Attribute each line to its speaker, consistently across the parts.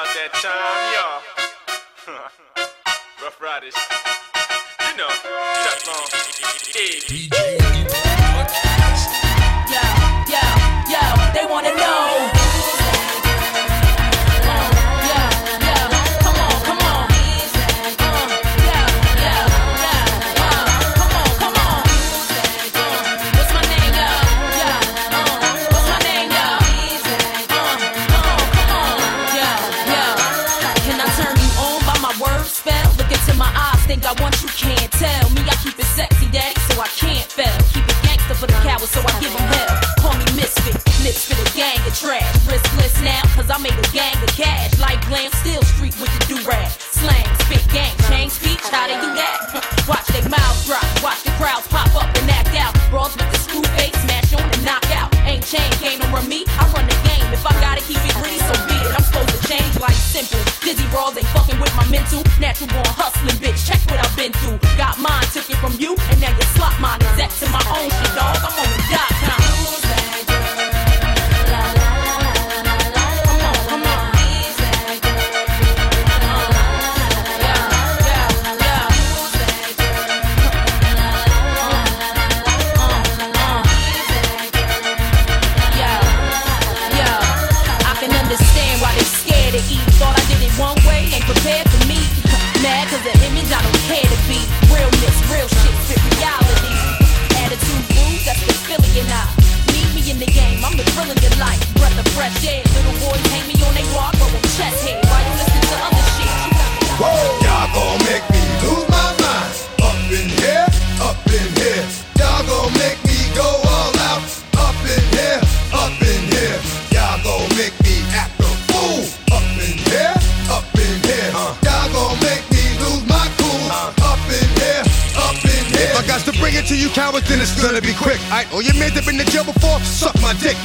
Speaker 1: about that time, y'all. Ruff Ryders. You know, Chuck Long. Hey.
Speaker 2: Yo, yo, yo, they wanna know. I made a gang of cash. Like glam, still street with the do-rag. Slang, spit, gang, change speech, how they do that? Watch they mouths drop, watch the crowds pop up and act out. Brawls with the screw face, smash on and knock out. Ain't chain, game run me, I run the game. If I gotta keep it greedy, so be it. I'm supposed to change like simple. Dizzy brawls ain't fucking with my mental. Natural born hustling, bitch. Check what I've been through. Got mine, took it from you, and now you slot mine. Exact to my own shit, dog. I'm on the dot com.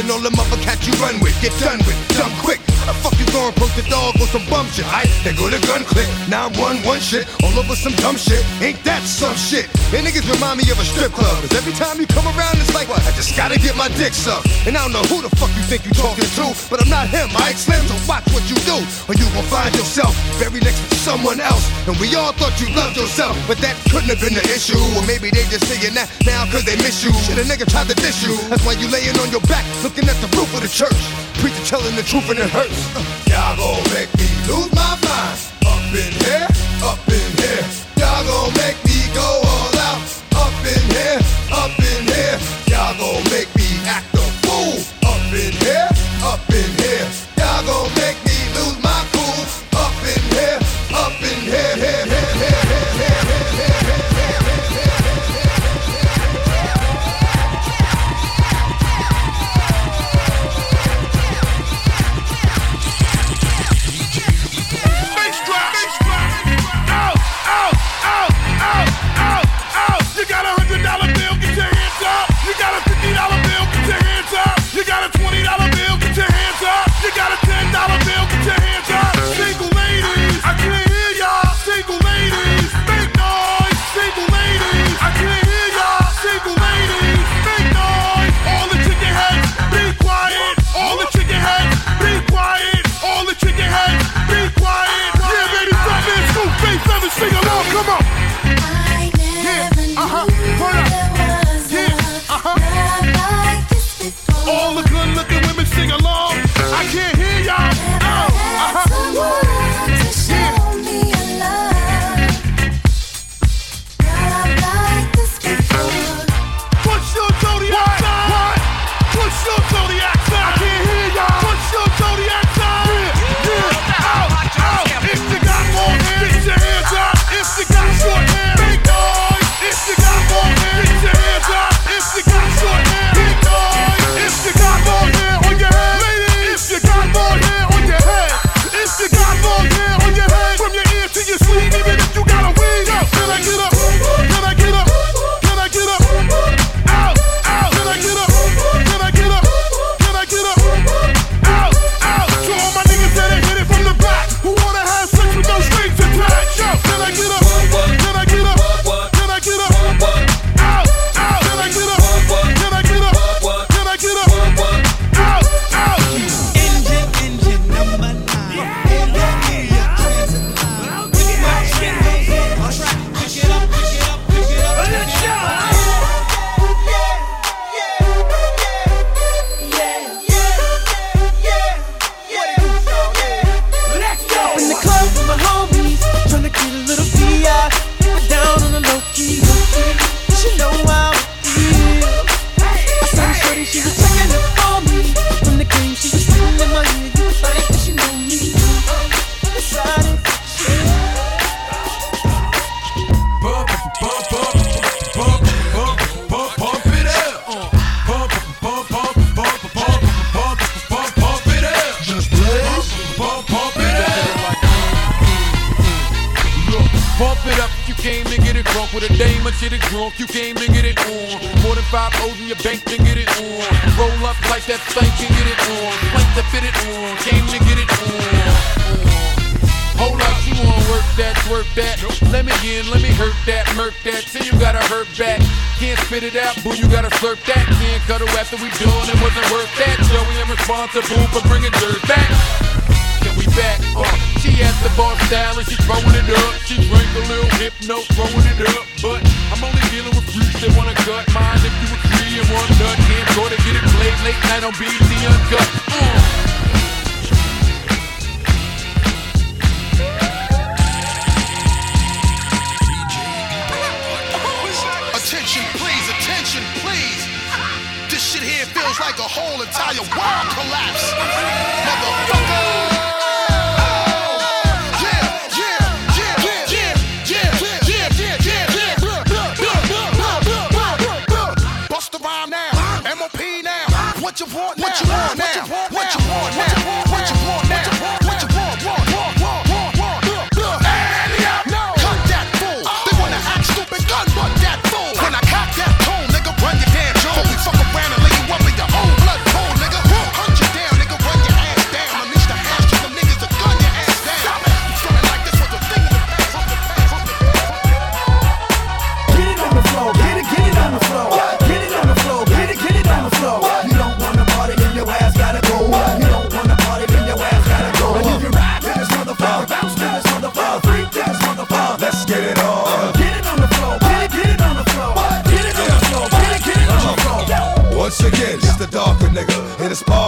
Speaker 2: And
Speaker 3: all the mother cats you run with, get done with, shit? Alright, they go to gun click, 911 shit, all over some dumb shit. Ain't that some shit? And niggas remind me of a strip club. Cause every time you come around, it's like, what? I just gotta get my dick sucked. And I don't know who the fuck you think you talking to, but I'm not him, Mike Slim, so watch what you do. Or you gon' find yourself buried next to someone else. And we all thought you loved yourself, but that couldn't have been the issue. Or maybe they just saying that now cause they miss you. Shit, a nigga tried to diss you. That's why you laying on your back, looking at the roof of the church. Preacher telling the truth and it hurts. Y'all gon' make me lose my mind. Up in here, up in here. Y'all gon' make me go all out. Up in here,
Speaker 4: drunk with a dame and shit it drunk. You came to get it on. More than five O's in your bank to get it on. Roll up like that thing can get it on. Plank to fit it on. Came to get it on. Hold up, you wanna work that, work that. Let me in, let me hurt that, murk that. Say you gotta hurt back. Can't spit it out, boo, you gotta slurp that. Can't cut her after we done, it wasn't worth that. Joey, I'm responsible for bringing dirt back. Can we back? Uh, she asked the boss style and she throwing it up. She drank a little hypno, throwing it up. But I'm only dealing with freaks that wanna cut mine. If you agree and one nut, can't go to get it played late night on BET Uncut. Uh.
Speaker 5: Attention, please, attention, please. This shit here feels like a whole entire world collapse. Motherfucker!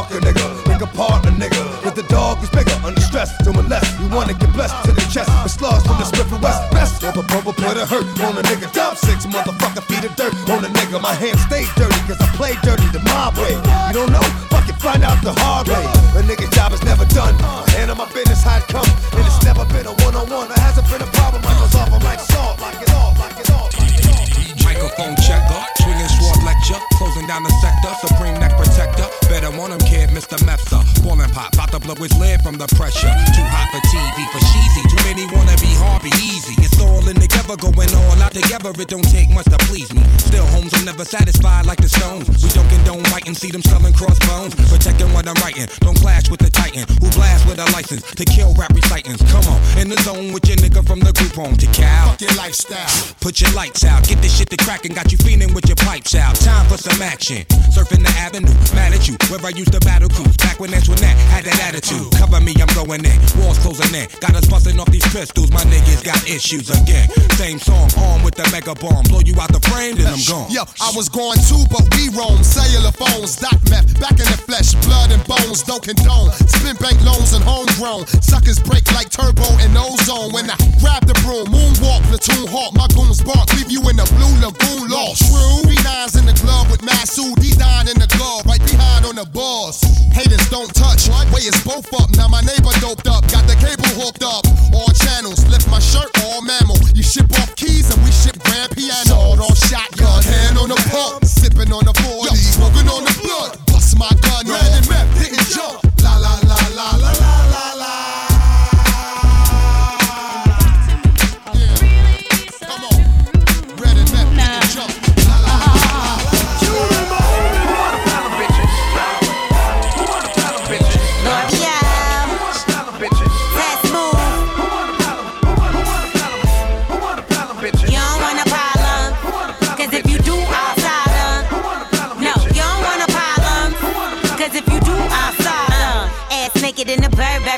Speaker 3: Parker nigga, nigga partner nigga. But the dog is bigger, under stress, to molest. You wanna get blessed to the chest, with slugs from the Smith and West. Best of a bubble put a hurt on a nigga. Dump six motherfucker feet of dirt on a nigga. My hands stay dirty, cause I play dirty the mob way. You don't know? Fuck it, find out the hard way. A nigga
Speaker 6: Cola was lead from the pressure. Too high for TV, for cheesy. Too many wanna be hard, be easy. It's all in the together, going all out together. It don't take much to please me. Still, homes, I'm never satisfied like the Stones. We don't condone writing, see them selling crossbones. Protecting what I'm writing, don't clash with the Titan who blast with a license to kill rap recitants. Come on, in the zone with your nigga from the group home to Cal.
Speaker 5: Fuck your lifestyle.
Speaker 6: Put your lights out, get this shit to crackin', got you feeling with your pipes out. Time for some action. Surfing the avenue, mad at you, where I used to battle cruise. Back when that's when that had that attitude. Cover me, I'm going in. Walls closing in. Got us busting off these pistols, my niggas got issues again. Same song, armed with the mega bomb. Blow you out the frame, then I'm gone.
Speaker 5: Yo, I was going too, but we roam. Cellular phones, dot meth, back in the flesh, blood and bones, don't condone. Spin bank loans and homegrown. Suckers break like turbo and ozone. When I grab the broom, moonwalk, platoon hawk, my goons bark, leave you in the blue lagoon lost. True, B9's in the glove with Masu, D9 in the glove, right behind on the balls. Haters don't touch, way is both up. Now my neighbor doped up, got the cable hooked up. All channels, lift my shirt, all mammal. You ship off keys and we ship grand piano. Sword on shotgun, hand on the pump, sipping on the 40, smoking on the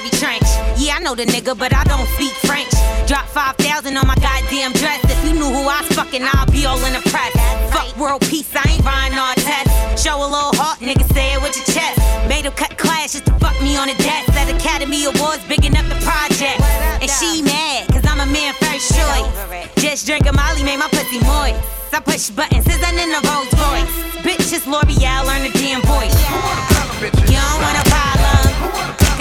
Speaker 7: in trench. Yeah, I know the nigga, but I don't speak French. Drop 5,000 on my goddamn dress. If you knew who I was fucking, I'll be all in the press. Fuck world peace, I ain't buying all tests. Show a little heart, nigga, say it with your chest. Made him cut class just to fuck me on the desk. At Academy Awards, bigging up the project. And she mad, cause I'm a man first choice. Just drinking Molly made my pussy moist. I push buttons, isn't in the Rolls Royce. Bitch, it's L'Oreal, learn the damn voice. You don't want a problem.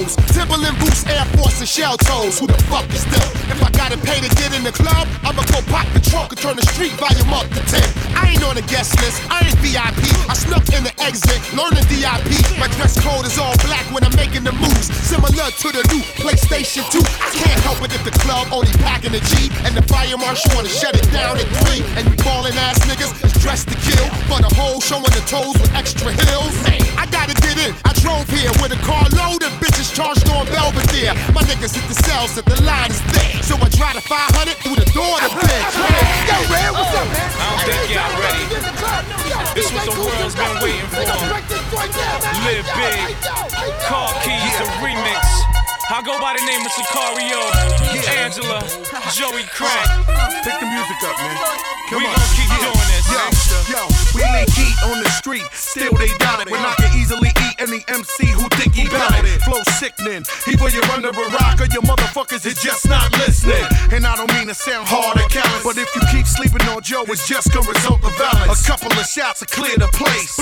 Speaker 5: elbows. Timberland boots, Air Force, and shell toes. Who the fuck is them? If I gotta pay to get in the club, I'ma go pop the trunk and turn the street volume up to 10. I ain't on the guest list, I ain't VIP. I snuck in the exit, learning DIP. My dress code is all black when I'm making the moves. Similar to the new PlayStation 2. I can't help it if the club only packing a G. And the fire marshal wanna shut it down at 3. And you ballin' ass niggas is dressed to kill. For the whole showing the toes with extra heels. I gotta get in. I drove here with a car load of bitches charged on Belvedere. My niggas hit the cells if the line is thick. So I drive the 500 through the door to bitch. Yo, Red, what's up, man?
Speaker 1: I don't think y'all ready. This was the world's been waiting for. Live big. Car keys, a remix. I go by the name of Sicario, Angela, Joey Crack.
Speaker 8: Pick the music up, man.
Speaker 1: Come We gon' keep doing this.
Speaker 8: Yo, yo, we leak heat on the street, still they doubt it. When I can easily eat any MC who think he bout it. Flow sickening, either you're under a rock or your motherfuckers is just not listening. And I don't mean to sound hard or callous, but if you keep sleeping on Joe, it's just gonna result of violence. A couple of shots to clear the place.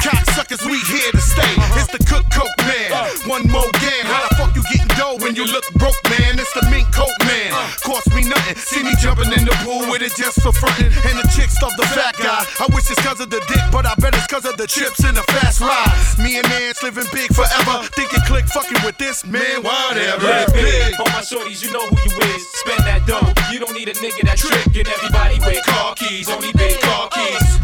Speaker 8: Cocksuckers, we here to stay. Uh-huh. It's the cook coke man. Uh. One more game. How the fuck you getting dough when you look broke, man? It's the mink coat man. Uh. Cost me nothing. See me jumping in the pool with it just for frontin'. And the chicks love the fat guy. I wish it's cause of the dick, but I bet it's cause of the chips and the fast ride. Me and Nance living big forever. Think it click fucking with this man, whatever.
Speaker 1: Live big. All my shorties, you know who you is. Spend that dough. You don't need a nigga that trick. And everybody with car keys, only big car keys.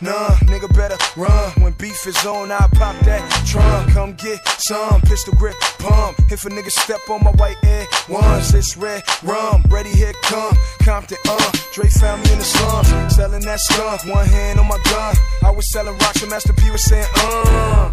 Speaker 8: None, nigga better run. When beef is on, I pop that trunk. Come get some pistol grip pump. If a nigga step on my white air ones, it's red rum. Ready, here come Compton, uh. Dre found me in the slums, selling that skunk. One hand on my gun. I was selling rocks, and Master P was saying, uh.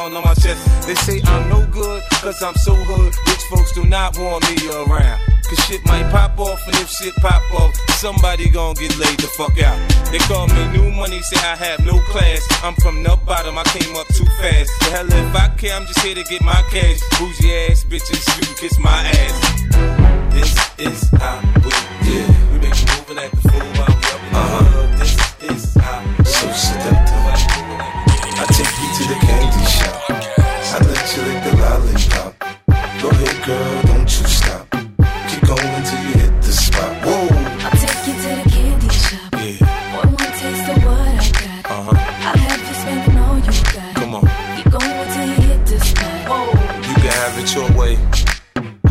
Speaker 9: on my chest. They say I'm no good, cause I'm so hood. Rich folks do not want me around. Cause shit might pop off, and if shit pop off, somebody gon' get laid the fuck out. They call me new money, say I have no class. I'm from the bottom, I came up too fast. The hell if I care, I'm just here to get my cash. Bougie ass bitches, you can kiss my ass. This is how we do. We make you move and act the fool
Speaker 10: you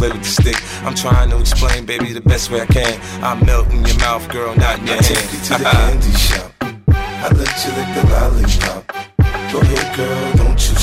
Speaker 9: play with the stick. I'm trying to explain, baby, the best way I can. I melt in your mouth, girl, not in your
Speaker 11: I
Speaker 9: hand.
Speaker 11: take you to the candy shop. I let you lick the lollipop. Go ahead, girl, don't you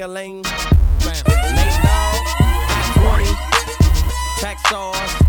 Speaker 12: Ching-a-ling. Nate Dogg, Hot 20, Track Stars.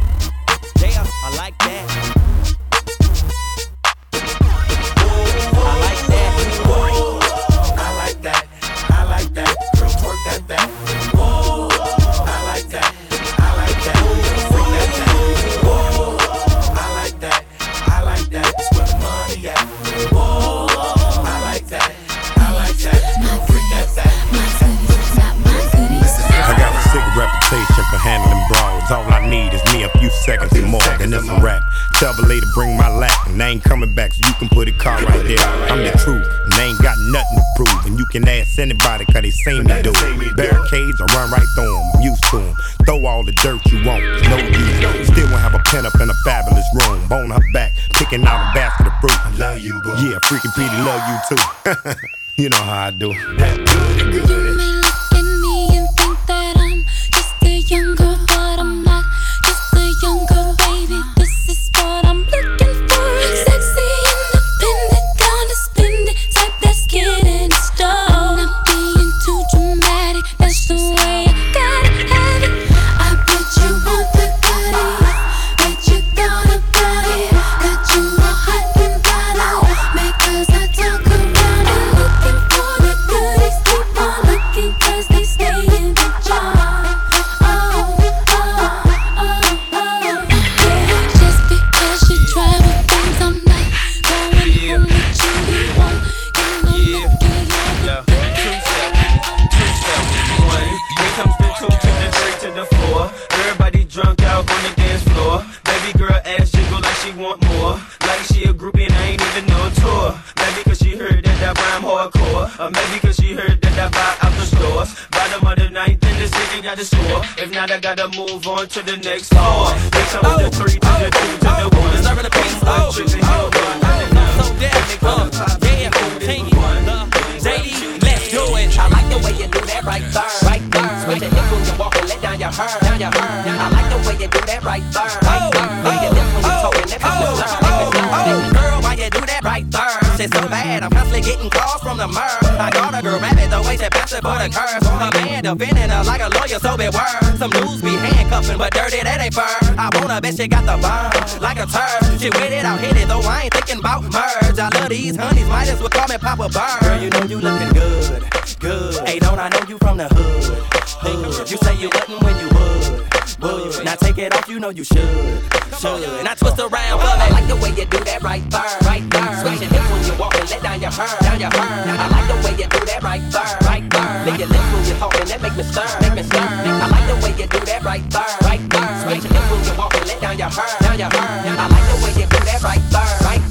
Speaker 13: Ask anybody, cause they seen me do it. Barricades, I run right through them, I'm used to them. Throw all the dirt you want, no use. Still won't have a pen up in a fabulous room. Bone her back, picking out a basket of fruit. I love you, bro. Yeah, freaking Petey love you too. you know how I do.
Speaker 14: at gotta
Speaker 15: move on to the next floor. They come the
Speaker 12: oh. three Shit so bad, I'm constantly getting calls from the mur. I got a girl rabbit, the way she bounce it for the curves. A man defending her like a lawyer, so beware. Some dudes be handcuffing, but dirty, that ain't fur. I wanna bet she got the burn, like a turd. She with it, I'll hit it, though I ain't thinking about merge. I love these honeys, might as well call me Papa Bird. Girl, you know you looking good, good. Hey, don't I know you from the hood? Hood. You say you wouldn't when you would. Would. Now take it off, you know you should. Should. Now twist around for me. I like the way you do that right there, right there. Switch your hips when you walk and let down your hair, down your hair. I like the way you do that right there, right there. Lick your lips when you talking, that make me stir, make me stir. I like the way you do that right there, right there. Switch your hips when you walk and let down your hair, down your hair. I like the way you do that right there, right there.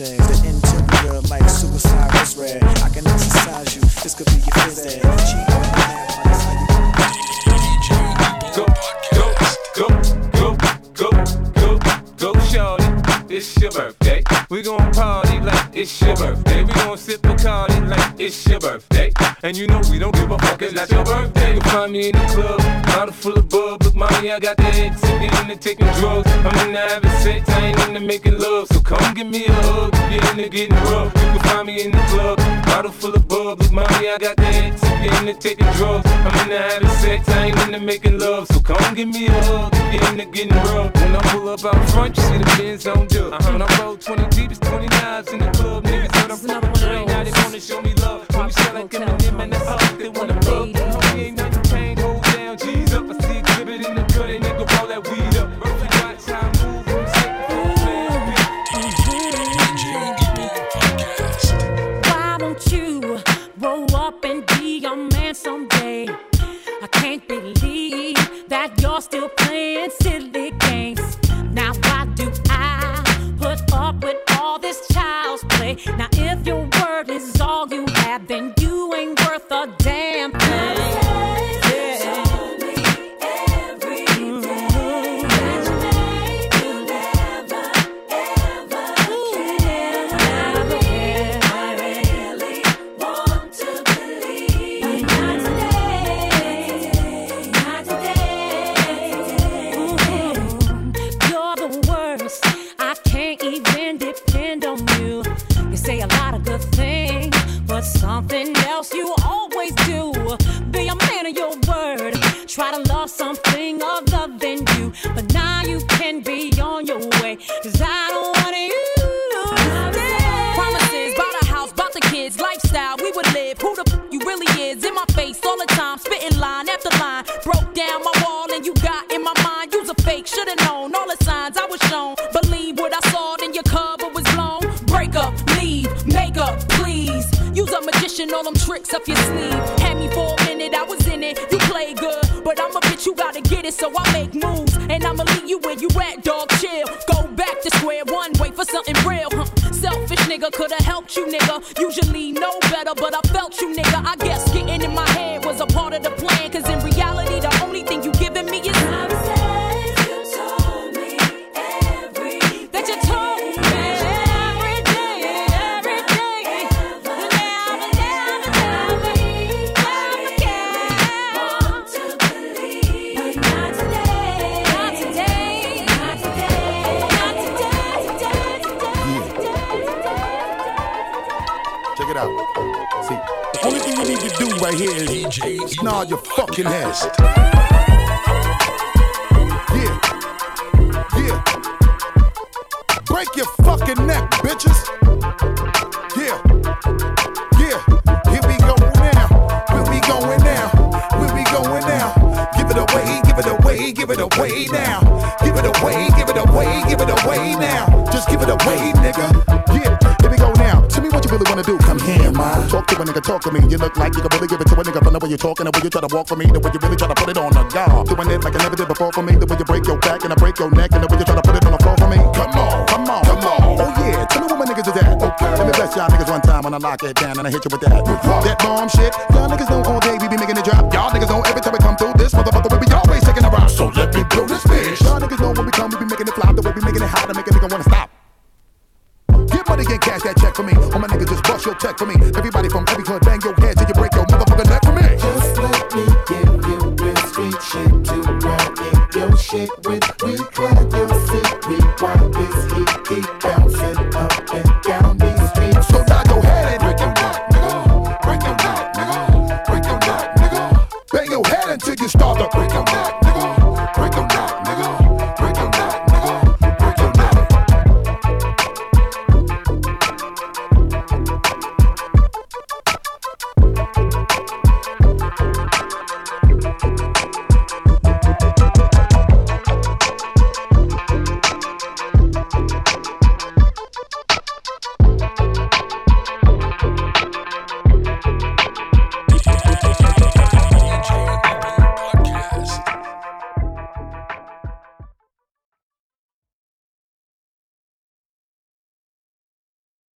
Speaker 16: eggs, the interior like suicide was red. I can exercise you, this could be your phys ed. Cheat on the that's
Speaker 17: Go, go, go, go, go, go, shorty. It's your birthday. We gon' party like it's your birthday. We gon' sip Bacardi like it's your birthday. And you know we don't give a fuck, it's not your birthday. You find me in the club, bottle full of bub. Look, mommy, I got the X. Taking drugs. I'm into having sex, I ain't into making love. So come give me a hug, if you're into getting rough. You can find me in the club, bottle full of bub. Look, mommy, I got the X. I'm into taking drugs. I'm into having sex, I ain't into making love. So come give me a hug, if you're into getting rough. When I pull up out front, you see the Benz on dub. When I roll 20
Speaker 2: I'ma leave you where you at, dog. Chill. Go back to square one, wait for something real, huh? Selfish nigga could've helped you, nigga. Usually know better, but I felt you, nigga. I guess getting in my head was a part of the plan. Cause in reality, the
Speaker 18: right here is nod your fucking head. Yeah. Yeah. Break your fucking neck, bitches. Yeah. Yeah. Here we go now. Where we going now? Where we going now? Give it away, give it away, give it away now. Give it away, give it away, give it away now. Just give it away, nigga. Really wanna do. Come here, man. Talk to a nigga, talk to me. You look like you can really give it to a nigga from the way you're talking, the way you try to walk for me, the way you really try to put it on the guard. Doing it like I never did before for me, the way you break your back and I break your neck, and the way you try to put it on the floor for me. Come on, come on, come on. Oh yeah, tell me where my niggas is at. Okay. Let me bless y'all niggas one time when I lock it down and I hit you with that. That bomb shit. Y'all niggas know all day we be making it drop. Y'all niggas know every time we come through this motherfucker we be always taking a rock. So let me blow this bitch. Y'all niggas know when we that check for me. All my niggas just bust your check for me. Everybody from every hood, bang your head till you break your motherfucking neck for me.
Speaker 19: Just let me give you real street shit to ride in your shit with. We clap your seat, we wipe this heat, keep bouncing up and down.